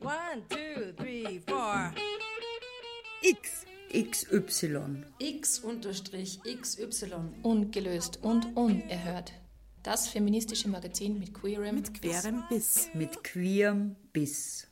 One, two, three, four. X. XY. X unterstrich XY. Ungelöst und unerhört. Das feministische Magazin mit queerem Mit queerem Biss. Mit queerem Biss.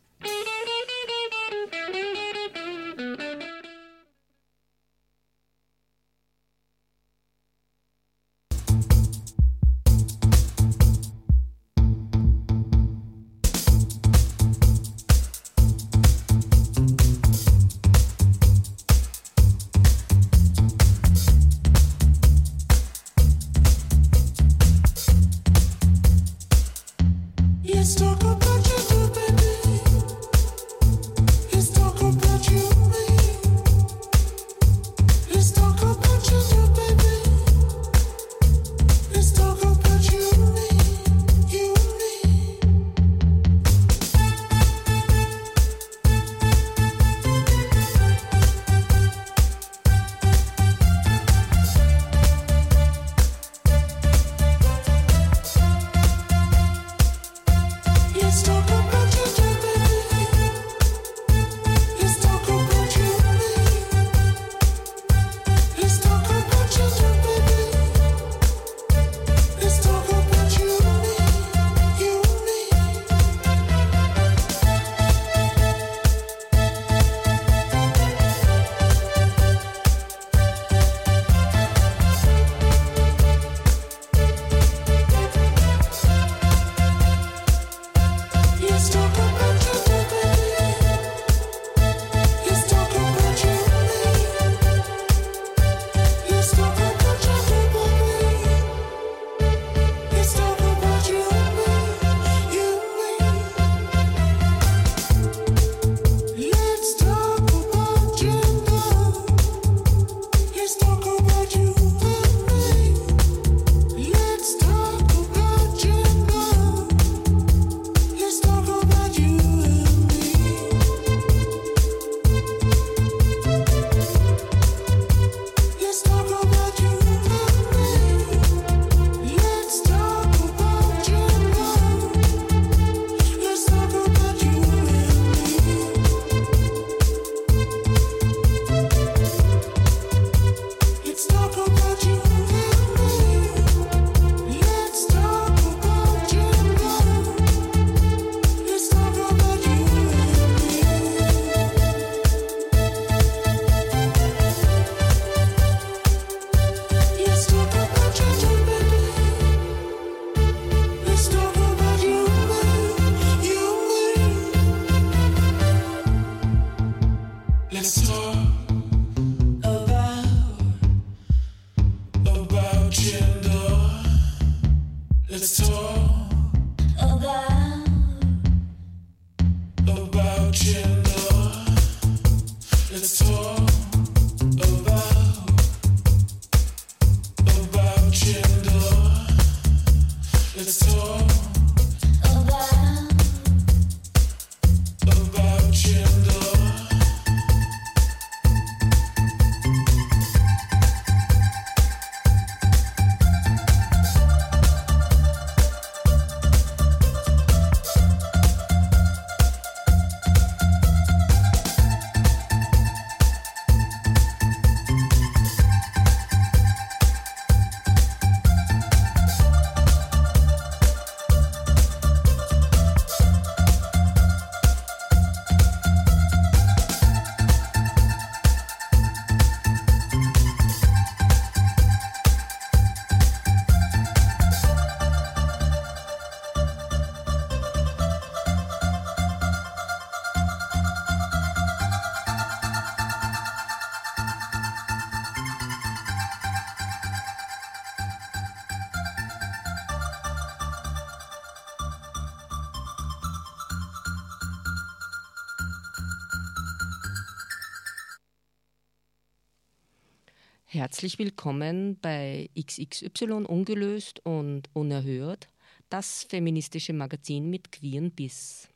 Herzlich willkommen bei XXY Ungelöst und Unerhört, das feministische Magazin mit queeren Biss.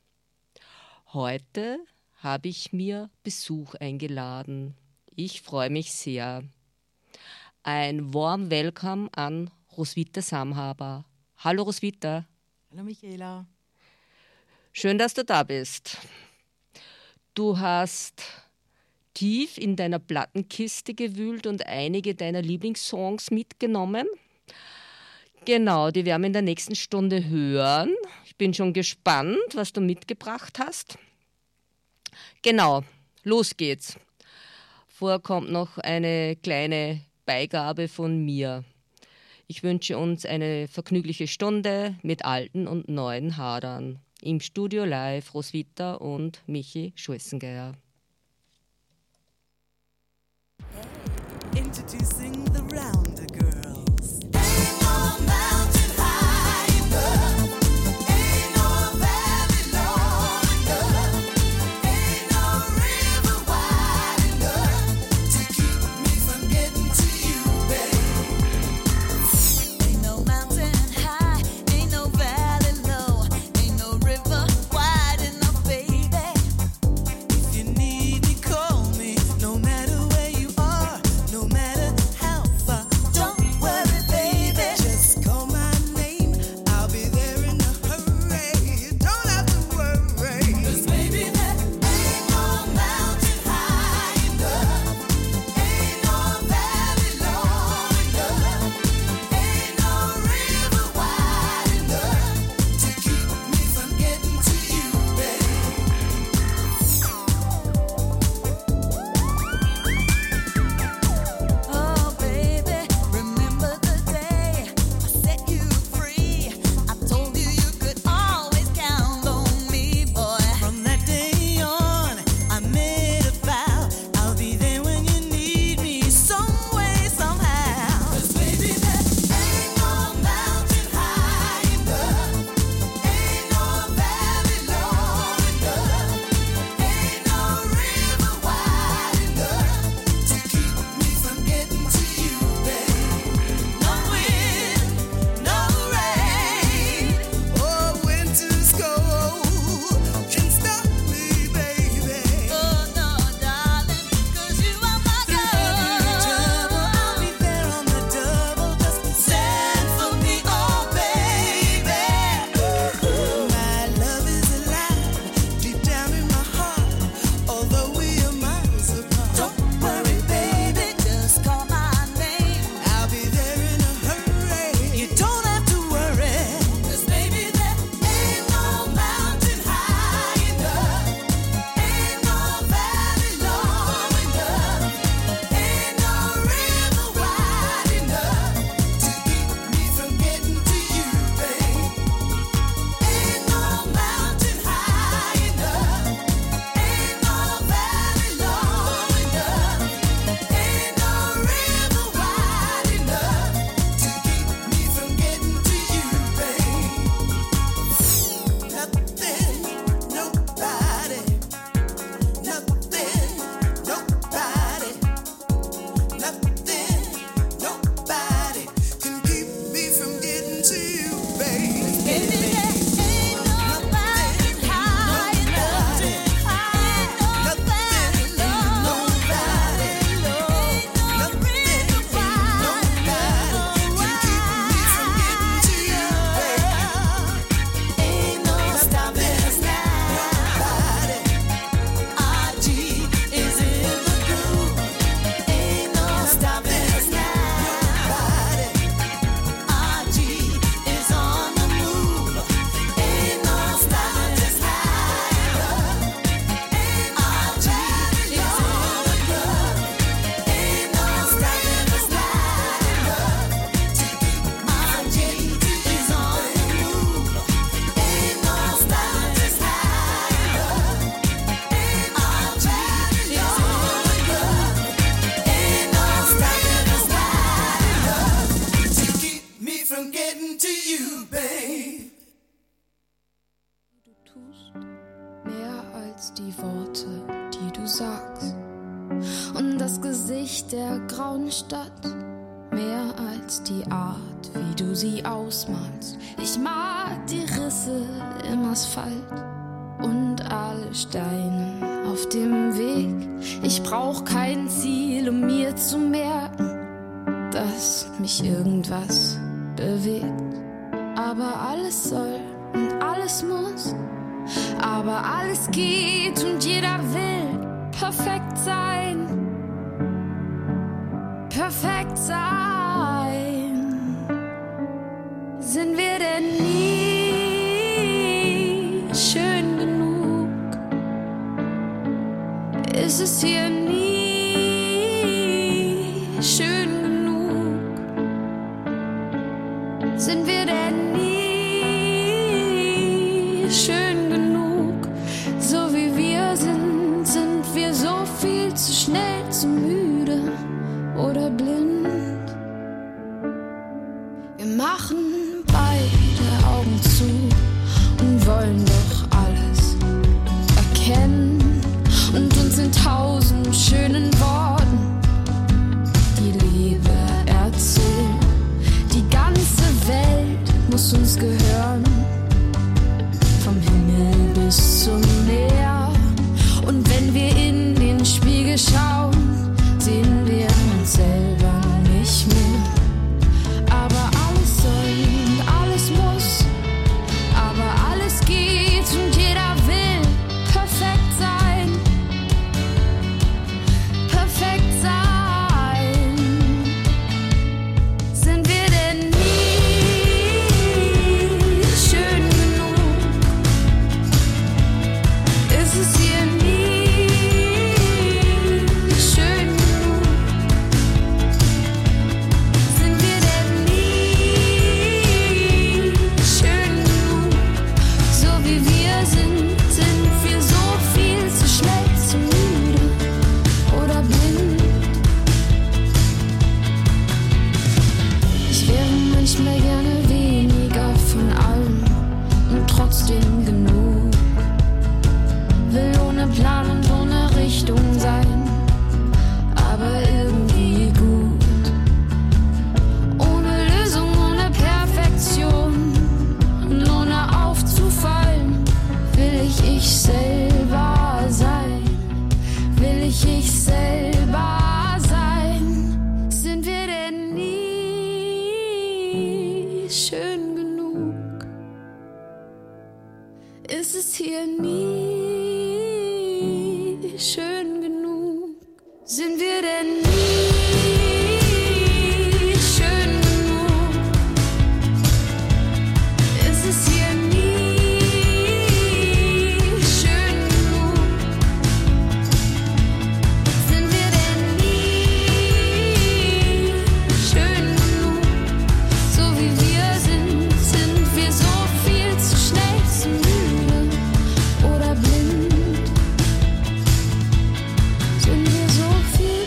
Heute habe ich mir Besuch eingeladen. Ich freue mich sehr. Ein warm Welcome an Roswitha Samhaber. Hallo Roswitha. Hallo Michaela. Schön, dass du da bist. Du hast tief in deiner Plattenkiste gewühlt und einige deiner Lieblingssongs mitgenommen. Genau, die werden wir in der nächsten Stunde hören. Ich bin schon gespannt, was du mitgebracht hast. Genau, los geht's. Vorher kommt noch eine kleine Beigabe von mir. Ich wünsche uns eine vergnügliche Stunde mit alten und neuen Hadern. Im Studio live Roswitha und Michi Schulzengeier. introducing the Rounder Girl. sie ausmalst. Ich mag die Risse im Asphalt und alle Steine auf dem Weg. Ich brauch kein Ziel, um mir zu merken, dass mich irgendwas bewegt. Aber alles soll und alles muss, aber alles geht und jeder will perfekt sein.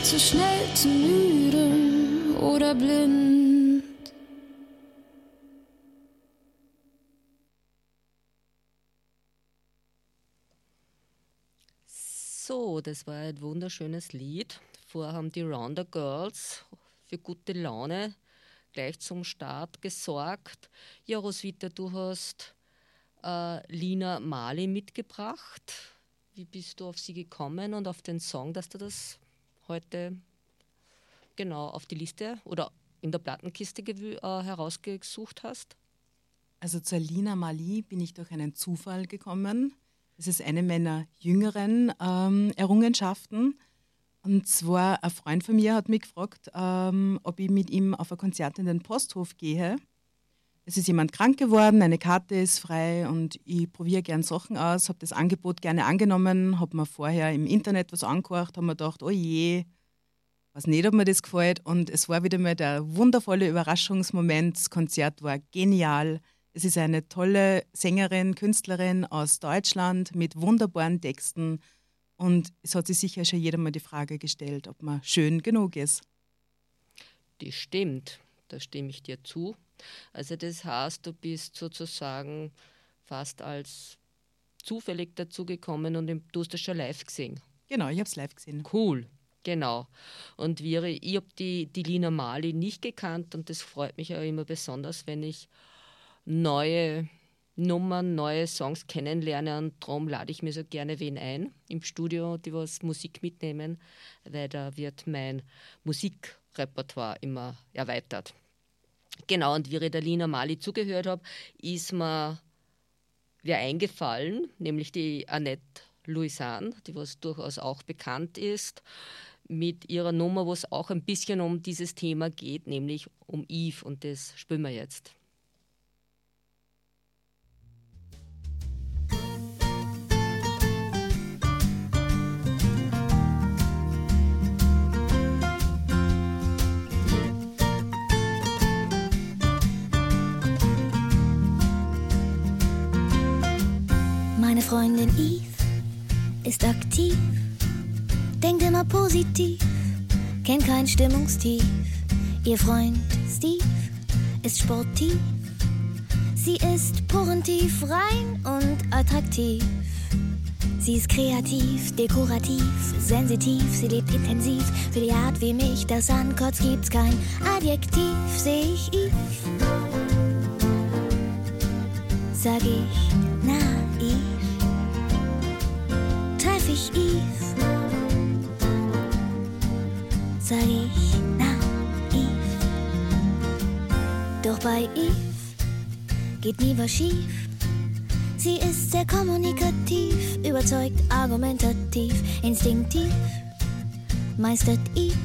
Zu schnell, zu müde oder blind? So, das war ein wunderschönes Lied. Vorher haben die Rounder Girls für gute Laune gleich zum Start gesorgt. Ja, Roswitha, du hast äh, Lina Mali mitgebracht. Wie bist du auf sie gekommen und auf den Song, dass du das heute genau auf die Liste oder in der Plattenkiste äh, herausgesucht hast? Also zur Lina Mali bin ich durch einen Zufall gekommen. Das ist eine meiner jüngeren ähm, Errungenschaften. Und zwar ein Freund von mir hat mich gefragt, ähm, ob ich mit ihm auf ein Konzert in den Posthof gehe. Es ist jemand krank geworden, eine Karte ist frei und ich probiere gern Sachen aus, habe das Angebot gerne angenommen, habe mir vorher im Internet was angehört, habe mir gedacht, oh je, weiß nicht, ob mir das gefällt. Und es war wieder mal der wundervolle Überraschungsmoment. Das Konzert war genial. Es ist eine tolle Sängerin, Künstlerin aus Deutschland mit wunderbaren Texten. Und es hat sich sicher schon jeder mal die Frage gestellt, ob man schön genug ist. Die stimmt, da stimme ich dir zu. Also das heißt, du bist sozusagen fast als zufällig dazugekommen und du hast das schon live gesehen. Genau, ich habe es live gesehen. Cool, genau. Und wir, ich habe die, die Lina Mali nicht gekannt und das freut mich ja immer besonders, wenn ich neue Nummern, neue Songs kennenlerne und darum lade ich mir so gerne wen ein im Studio, die was Musik mitnehmen, weil da wird mein Musikrepertoire immer erweitert. Genau, und wie ich der Lina Mali zugehört habe, ist mir wäre eingefallen, nämlich die Annette Louisan, die was durchaus auch bekannt ist, mit ihrer Nummer, wo es auch ein bisschen um dieses Thema geht, nämlich um Eve. Und das spielen wir jetzt. Freundin Eve ist aktiv, denkt immer positiv, kennt kein Stimmungstief. Ihr Freund Steve ist sportiv, sie ist porentief, rein und attraktiv. Sie ist kreativ, dekorativ, sensitiv, sie lebt intensiv. Für die Art, wie mich das ankotzt, gibt's kein Adjektiv, seh ich Eve. Sag ich ich Eve. Sag ich naiv, doch bei Eve geht nie was schief. Sie ist sehr kommunikativ, überzeugt, argumentativ, instinktiv, meistert Eve.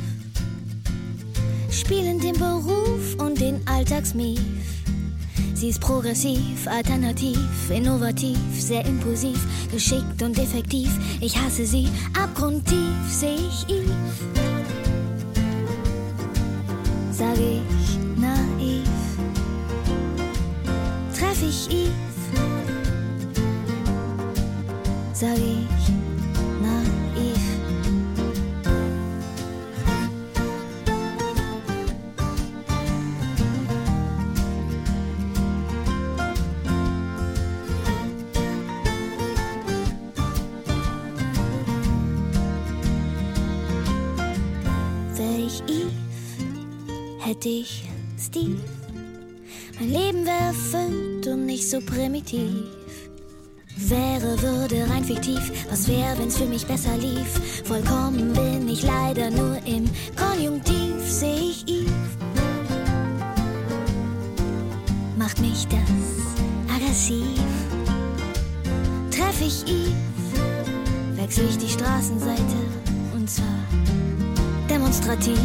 Spielend den Beruf und den Alltagsmief. Sie ist progressiv, alternativ, innovativ, sehr impulsiv, geschickt und effektiv. Ich hasse sie, abgrundtief seh ich Eve. Sag ich naiv, treff ich Eve. Sag ich hätte ich Steve. Mein Leben wäre erfüllt und nicht so primitiv. Wäre, würde rein fiktiv. Was wäre, wenn's für mich besser lief? Vollkommen bin ich leider nur im Konjunktiv, seh ich Eve. Macht mich das aggressiv? Treff ich Eve? Wechsel ich die Straßenseite und zwar demonstrativ.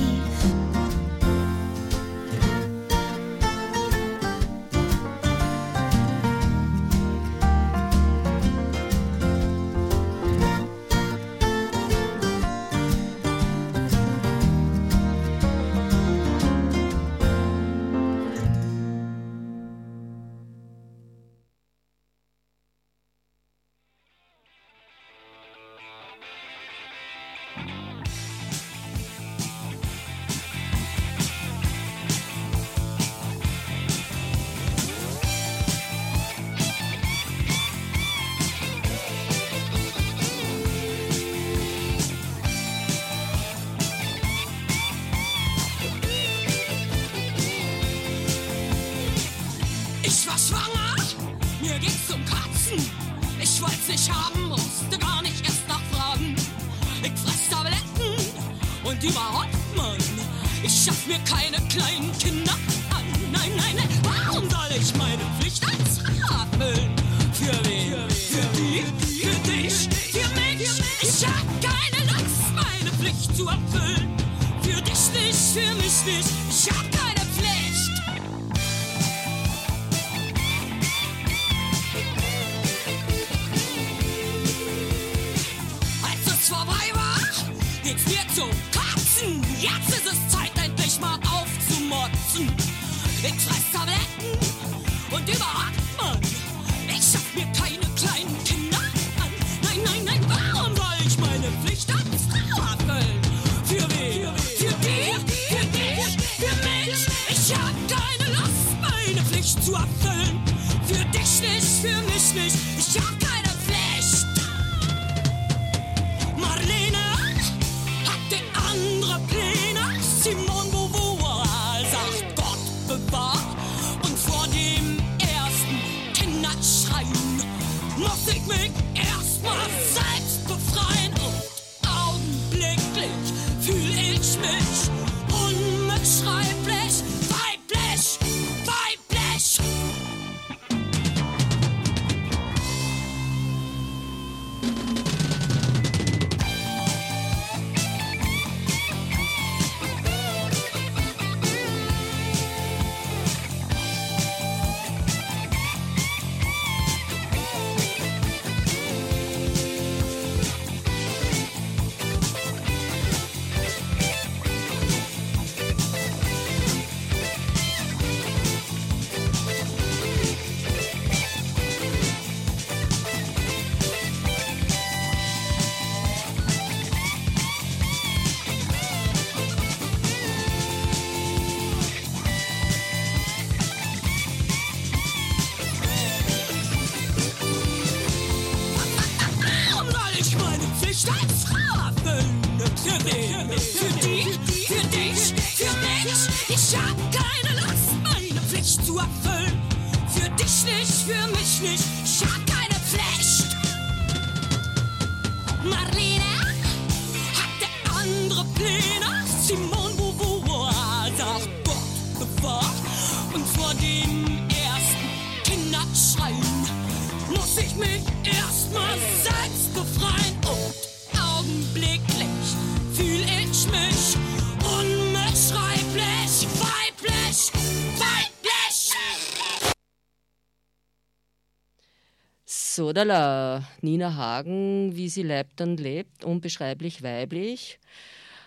Sodala, Nina Hagen, wie sie lebt und lebt, unbeschreiblich weiblich.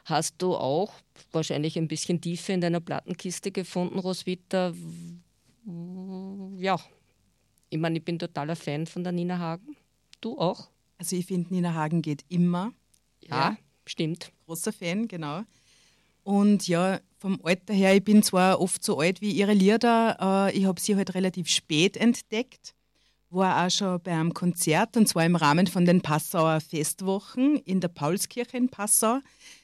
Hast du auch wahrscheinlich ein bisschen Tiefe in deiner Plattenkiste gefunden, Roswitha? Ja, ich meine, ich bin totaler Fan von der Nina Hagen. Du auch? Also ich finde, Nina Hagen geht immer. Ja, stimmt. Großer Fan, genau. Und ja, vom Alter her, ich bin zwar oft so alt wie ihre Lieder, äh, ich habe sie halt relativ spät entdeckt. War auch schon bei einem Konzert und zwar im Rahmen von den Passauer Festwochen in der Paulskirche in Passau.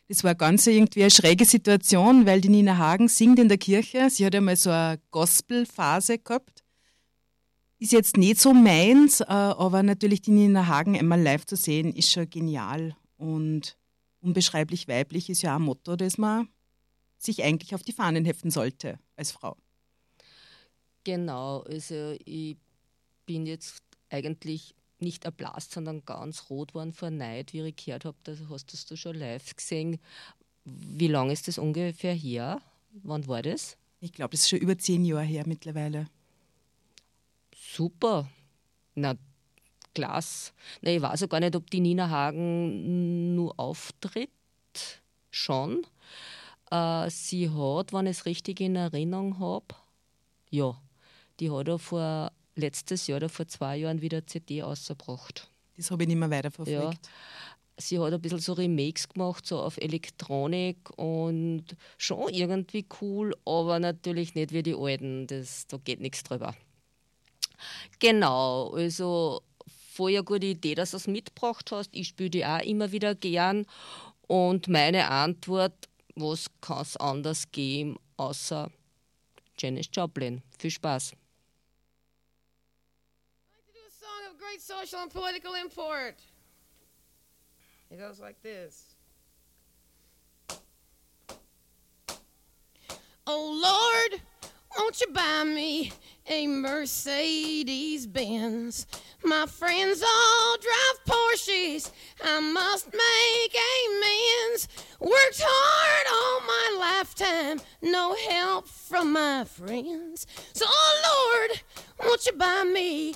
Das war ganz irgendwie eine schräge Situation, weil die Nina Hagen singt in der Kirche. Sie hat einmal so eine Gospel-Phase gehabt. Ist jetzt nicht so meins, äh, aber natürlich die Nina Hagen einmal live zu sehen, ist schon genial. Und unbeschreiblich weiblich ist ja auch ein Motto, das man sich eigentlich auf die Fahnen heften sollte als Frau. Genau, also ich bin jetzt eigentlich nicht erblasst, sondern ganz rot geworden vor Neid, wie ich gehört habe, das hast das du schon live gesehen. Wie lange ist das ungefähr her? Wann war das? Ich glaube, das ist schon über zehn Jahre her mittlerweile. Super. Na, klasse. Na, ich weiß auch gar nicht, ob die Nina Hagen nur auftritt. Schon. Äh, sie hat, wenn ich es richtig in Erinnerung habe, ja, die hat ja vor letztes Jahr oder vor zwei Jahren wieder eine CD ausgebracht. Das habe ich nicht mehr Ja. weiterverfolgt. Sie hat ein bisschen so Remakes gemacht, so auf Elektronik und schon irgendwie cool, aber natürlich nicht wie die alten. Das, da geht nichts drüber. Genau, also eine gute Idee, dass du es mitgebracht hast. Ich spiele die auch immer wieder gern. Und meine Antwort, was kann es anders geben, außer Janis Joplin. Viel Spaß. Great social and political import. It goes like this. Oh Lord, won't you buy me a Mercedes Benz? My friends all drive Porsches. I must make amends. Worked hard all my lifetime, no help from my friends. So, oh Lord, won't you buy me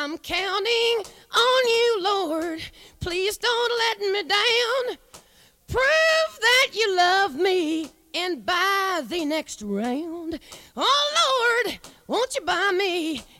I'm counting on you, Lord. Please don't let me down. Prove that you love me and buy the next round. Oh Lord, won't you buy me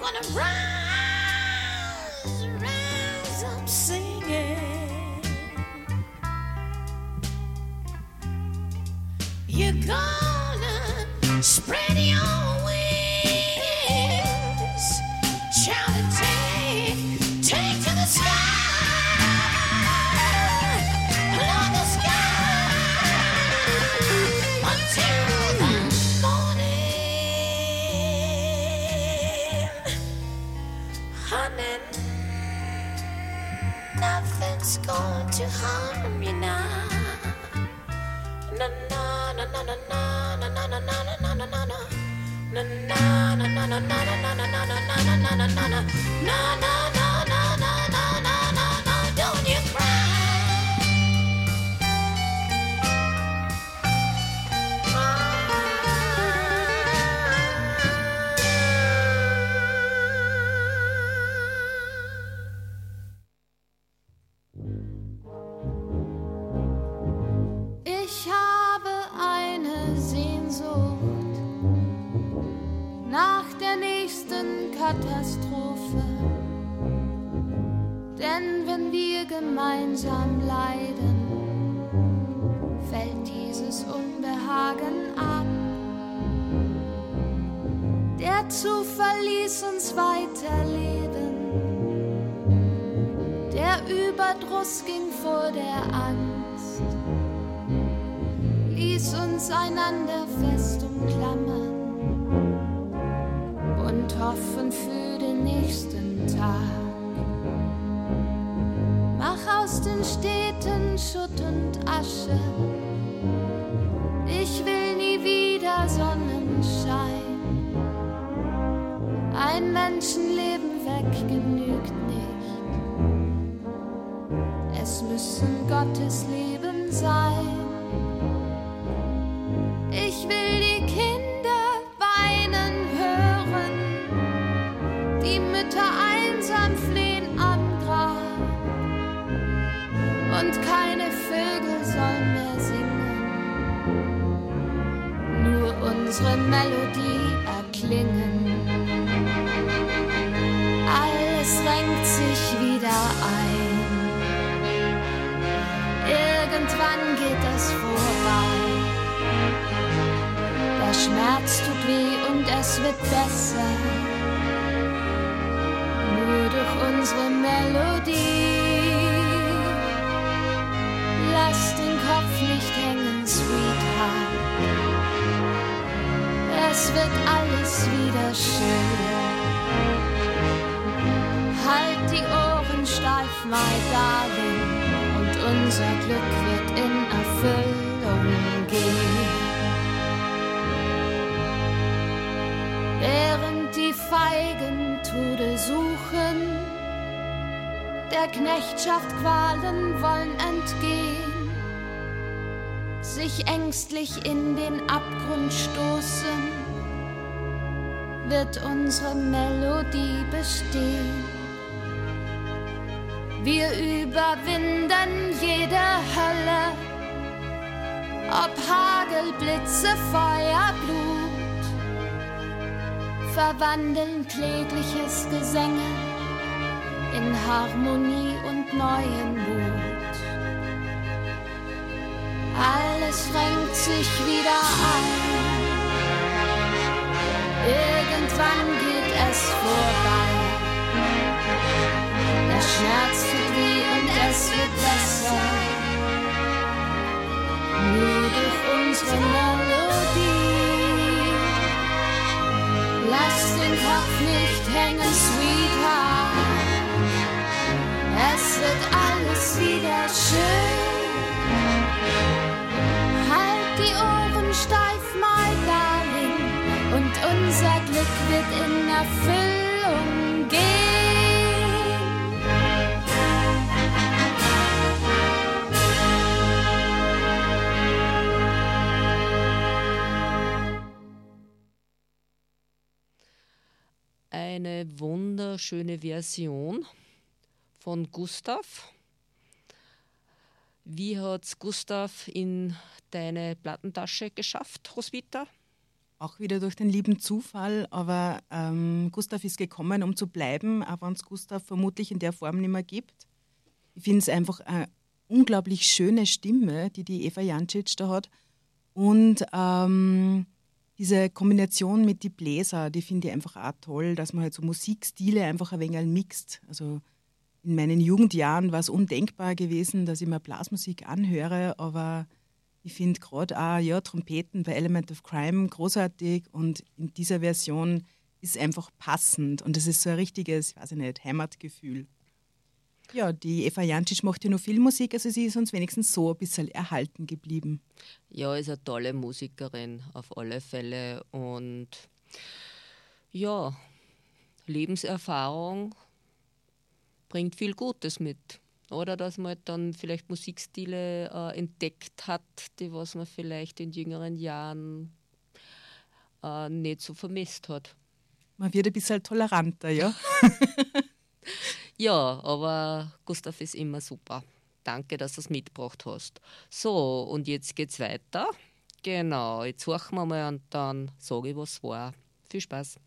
gonna run! Ließ uns einander fest umklammern und hoffen für den nächsten Tag. Mach aus den Städten Schutt und Asche. Ich will nie wieder Sonnenschein. Ein Menschenleben weg genügt nicht. Es müssen Gottes Leben sein. Unsere Melodie erklingen. Alles renkt sich wieder ein. Irgendwann geht das vorbei. Der Schmerz tut weh und es wird besser. Nur durch unsere Melodie. Es wird alles wieder schön. Halt die Ohren steif, my darling, und unser Glück wird in Erfüllung gehen. Während die Feigen Tode suchen, der Knechtschaft Qualen wollen entgehen, sich ängstlich in den Abgrund stoßen, wird unsere Melodie bestehen. Wir überwinden jede Hölle, ob Hagel, Blitze, Feuer, Blut, verwandeln klägliches Gesänge in Harmonie und neuen Mut. Alles renkt sich wieder ein. Irgendwann geht es vorbei. Der Schmerz tut weh und es wird besser. Nur durch unsere Melodie. Lass den Kopf nicht hängen, Sweetheart. Es wird alles wieder schön. Halt die Ohren steif, darling, und unser Glück wird in Erfüllung gehen. Eine wunderschöne Version von Gustav. Wie hat's Gustav in deine Plattentasche geschafft, Roswitha? Auch wieder durch den lieben Zufall, aber ähm, Gustav ist gekommen, um zu bleiben, auch wenn es Gustav vermutlich in der Form nicht mehr gibt. Ich finde es einfach eine unglaublich schöne Stimme, die die Eva Jancic da hat. Und ähm, diese Kombination mit die Bläser, die finde ich einfach auch toll, dass man halt so Musikstile einfach ein wenig mixt. Also in meinen Jugendjahren war es undenkbar gewesen, dass ich mir Blasmusik anhöre, aber ich finde gerade auch ja, Trompeten bei Element of Crime großartig und in dieser Version ist einfach passend und es ist so ein richtiges, ich weiß ich nicht, Heimatgefühl. Ja, die Eva Jancic macht ja noch viel Musik, also sie ist uns wenigstens so ein bisschen erhalten geblieben. Ja, ist eine tolle Musikerin auf alle Fälle und ja, Lebenserfahrung bringt viel Gutes mit. Oder dass man halt dann vielleicht Musikstile äh, entdeckt hat, die was man vielleicht in jüngeren Jahren äh, nicht so vermisst hat. Man wird ein bisschen toleranter, ja? Ja, aber Gustav ist immer super. Danke, dass du es mitgebracht hast. So, und jetzt geht's weiter. Genau, jetzt horchen wir mal und dann sage ich, was war. Viel Spaß.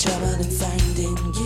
trouble in finding you.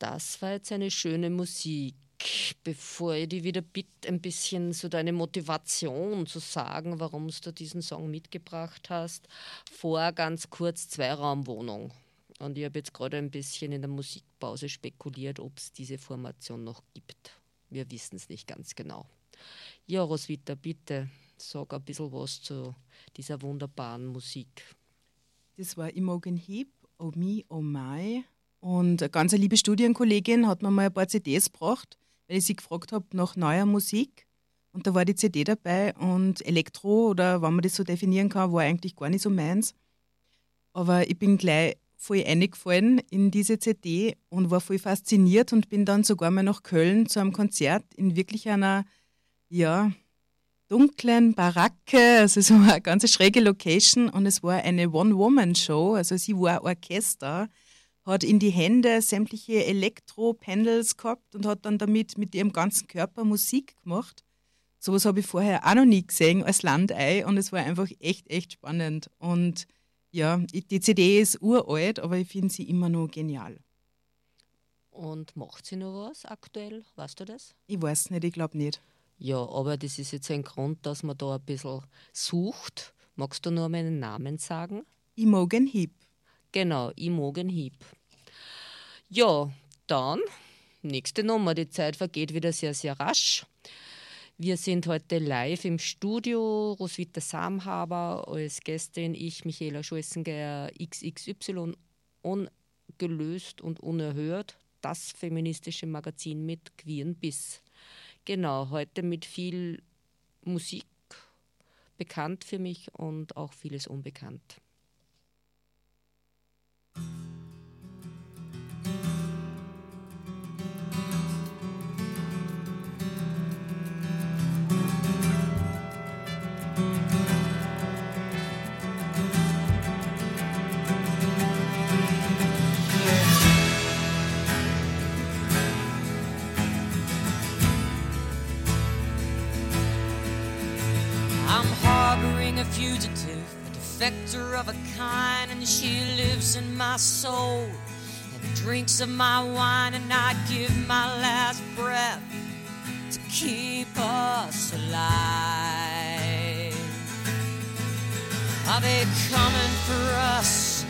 das war jetzt eine schöne Musik. Bevor ich dich wieder bitte, ein bisschen so deine Motivation zu sagen, warum du diesen Song mitgebracht hast, vor ganz kurz Zweiraumwohnung. Und ich habe jetzt gerade ein bisschen in der Musikpause spekuliert, ob es diese Formation noch gibt. Wir wissen es nicht ganz genau. Ja, Roswitha, bitte sag ein bisschen was zu dieser wunderbaren Musik. Das war Imogen Heap, Oh Me, Oh My und eine ganz liebe Studienkollegin hat mir mal ein paar CDs gebracht, weil ich sie gefragt habe nach neuer Musik. Und da war die CD dabei und Elektro, oder wenn man das so definieren kann, war eigentlich gar nicht so meins. Aber ich bin gleich voll eingefallen in diese CD und war voll fasziniert und bin dann sogar mal nach Köln zu einem Konzert in wirklich einer, ja, dunklen Baracke. Also es war eine ganz schräge Location und es war eine One-Woman-Show. Also sie war Orchester hat in die Hände sämtliche Elektro-Pendels gehabt und hat dann damit mit ihrem ganzen Körper Musik gemacht. Sowas habe ich vorher auch noch nie gesehen als Landei und es war einfach echt, echt spannend. Und ja, die CD ist uralt, aber ich finde sie immer noch genial. Und macht sie noch was aktuell? Weißt du das? Ich weiß nicht, ich glaube nicht. Ja, aber das ist jetzt ein Grund, dass man da ein bisschen sucht. Magst du nur meinen Namen sagen? Imogen Heap. Genau, Imogen Heap. Ja, dann nächste Nummer. Die Zeit vergeht wieder sehr, sehr rasch. Wir sind heute live im Studio. Roswitha Samhaber als Gästin, ich, Michaela Scholzengeier, XXY, ungelöst und unerhört. Das feministische Magazin mit queeren Biss. Genau, heute mit viel Musik bekannt für mich und auch vieles unbekannt. A fugitive, a defector of a kind, and she lives in my soul and drinks of my wine, and I give my last breath to keep us alive. Are they coming for us?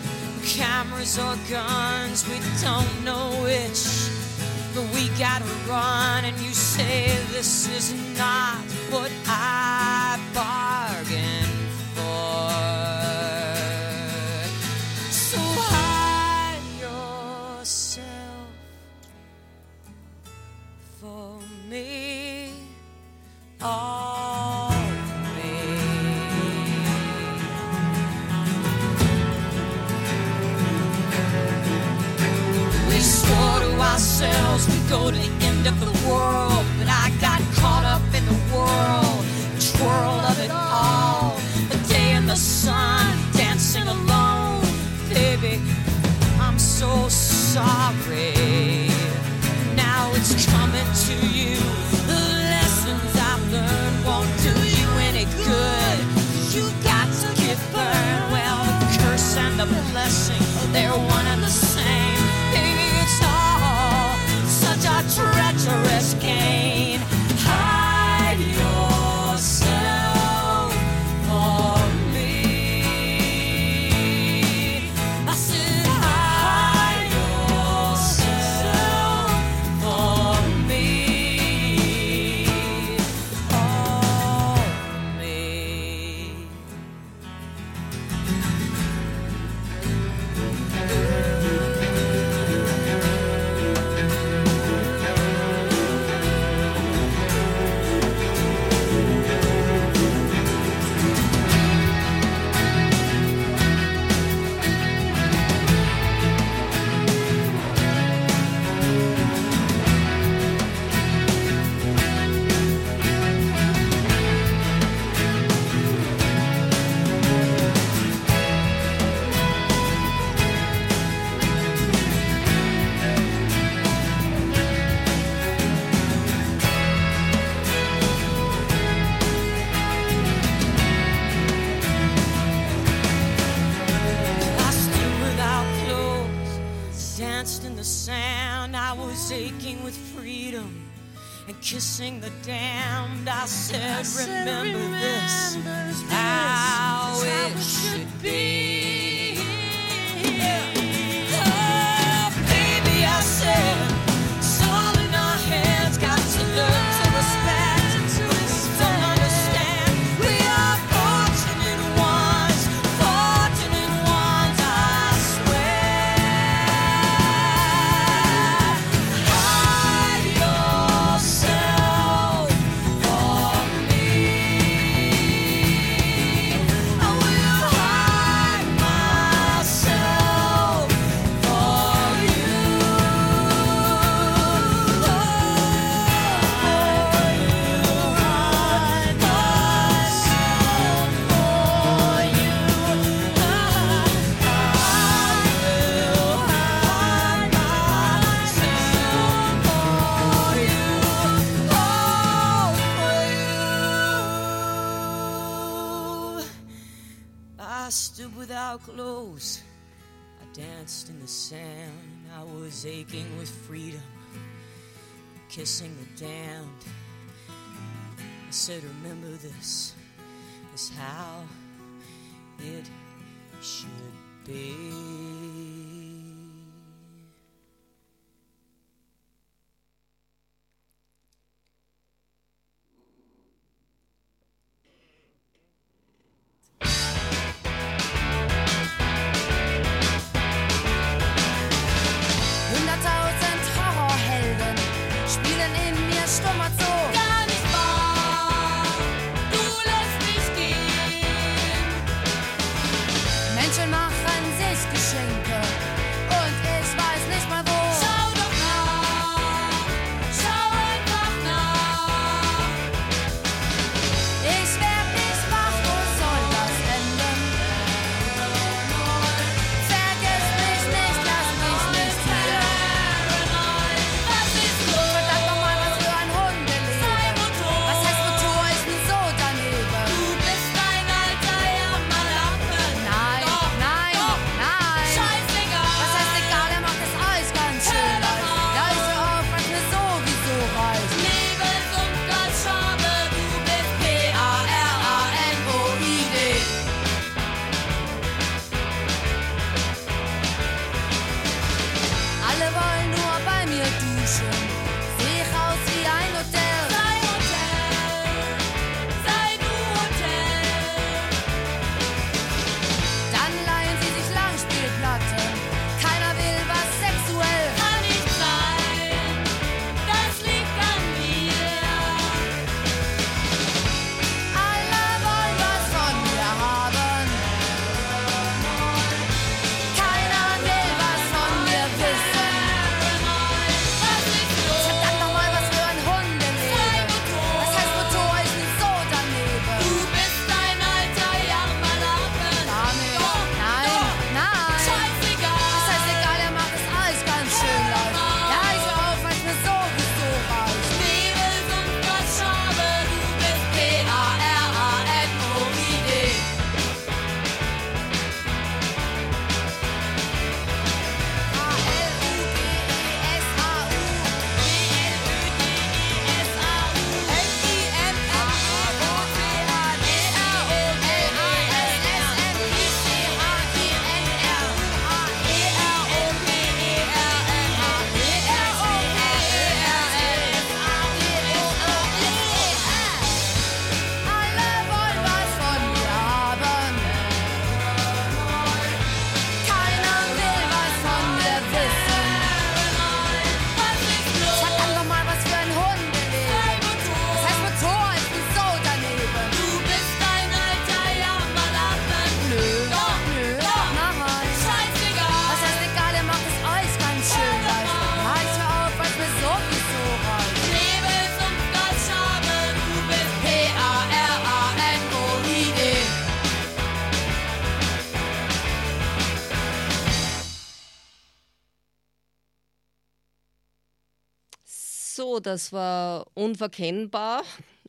Cameras or guns, we don't know which. But we gotta run, and you say this is not what I bargained ourselves we'd go to the end of the world, but I got caught up in the whirl, twirl of it all. A day in the sun, dancing alone, baby. I'm so sorry. I said, Remember this is how it should be. Das war unverkennbar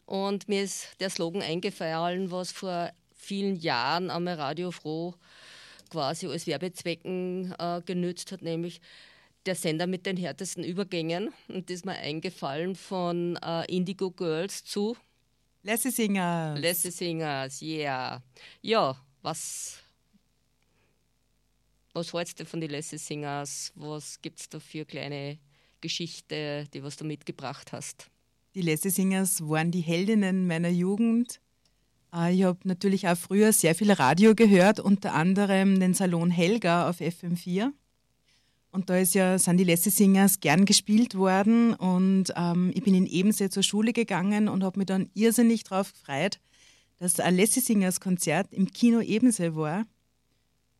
und mir ist der Slogan eingefallen, was vor vielen Jahren am Radio Froh quasi als Werbezwecken äh, genützt hat, nämlich der Sender mit den härtesten Übergängen. Und das ist mir eingefallen von äh, Indigo Girls zu Lassie Singers. Lassie Singers, yeah. Ja, was, was hältst du von den Lassie Singers? Was gibt es da für kleine Geschichte, die was du mitgebracht hast? Die Lassie Singers waren die Heldinnen meiner Jugend. Äh, Ich habe natürlich auch früher sehr viel Radio gehört, unter anderem den Salon Helga auf FM4. Und da ist ja, sind die Lassie Singers gern gespielt worden und ähm, ich bin in Ebensee zur Schule gegangen und habe mich dann irrsinnig darauf gefreut, dass ein Lassie Singers Konzert im Kino Ebensee war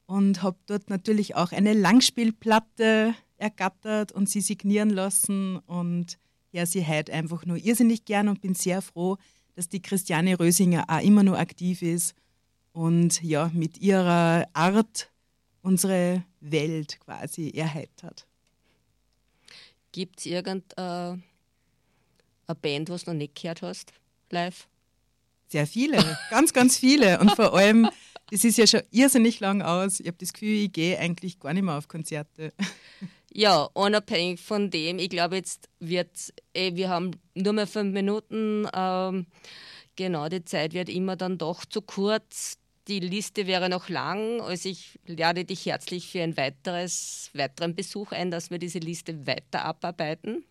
und habe dort natürlich auch eine Langspielplatte ergattert und sie signieren lassen und ja, sie heute einfach nur irrsinnig gern und bin sehr froh, dass die Christiane Rösinger auch immer noch aktiv ist und ja, mit ihrer Art unsere Welt quasi erheitert. Gibt es irgendeine Band, was du noch nicht gehört hast, live? Sehr viele, ganz, ganz viele. Und vor allem Das ist ja schon irrsinnig lang aus. Ich habe das Gefühl, ich gehe eigentlich gar nicht mehr auf Konzerte. Ja, unabhängig von dem, ich glaube, jetzt wird eh, wir haben nur mehr fünf Minuten. Ähm, genau, die Zeit wird immer dann doch zu kurz. Die Liste wäre noch lang. Also ich lade dich herzlich für ein weiteres, weiteren Besuch ein, dass wir diese Liste weiter abarbeiten.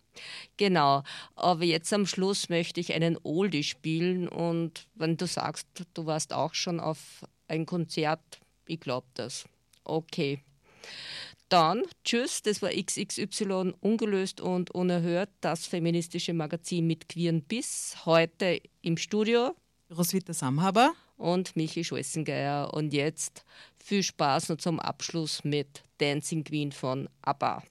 Genau, aber jetzt am Schluss möchte ich einen Oldie spielen und wenn du sagst, du warst auch schon auf ein Konzert, ich glaube das. Okay. Dann, tschüss, das war XXY ungelöst und unerhört, das feministische Magazin mit queeren Biss. Heute im Studio Roswitha Samhaber und Michi Scholzengeier. Und jetzt viel Spaß noch zum Abschluss mit Dancing Queen von ABBA.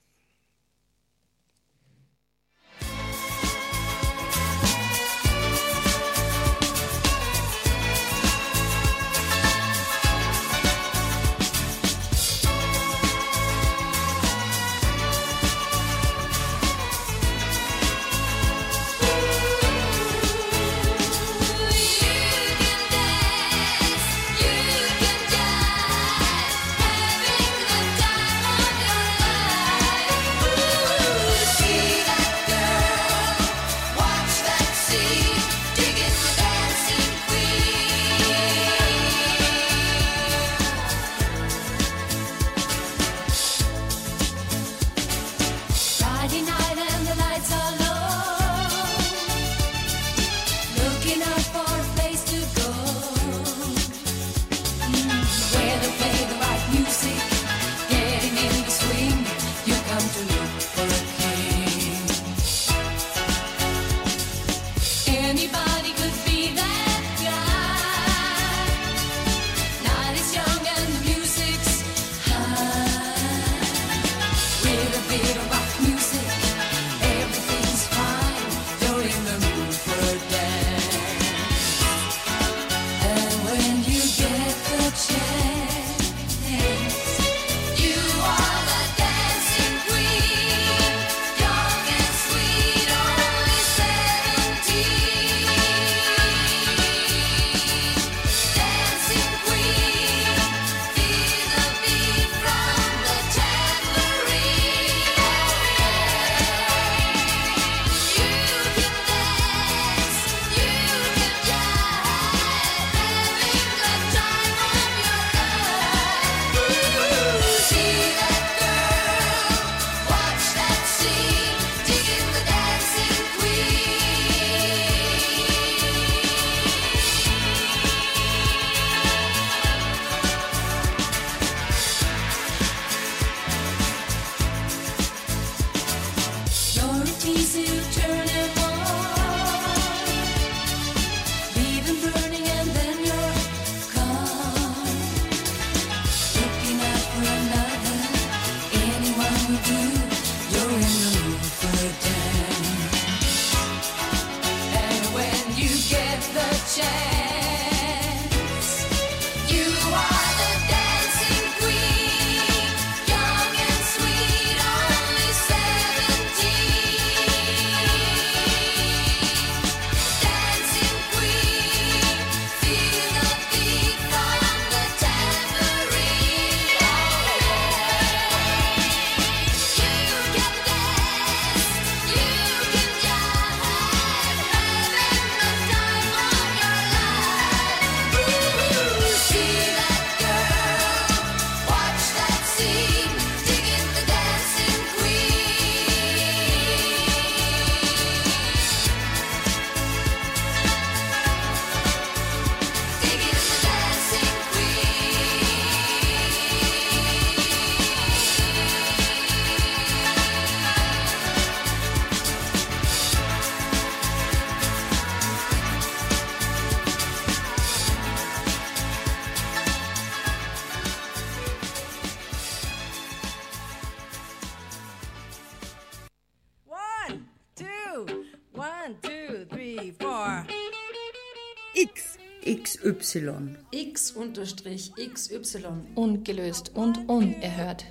X-XY. Ungelöst und unerhört.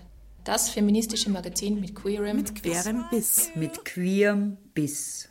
Das feministische Magazin mit queerem Mit querem Biss. Mit queerem Biss.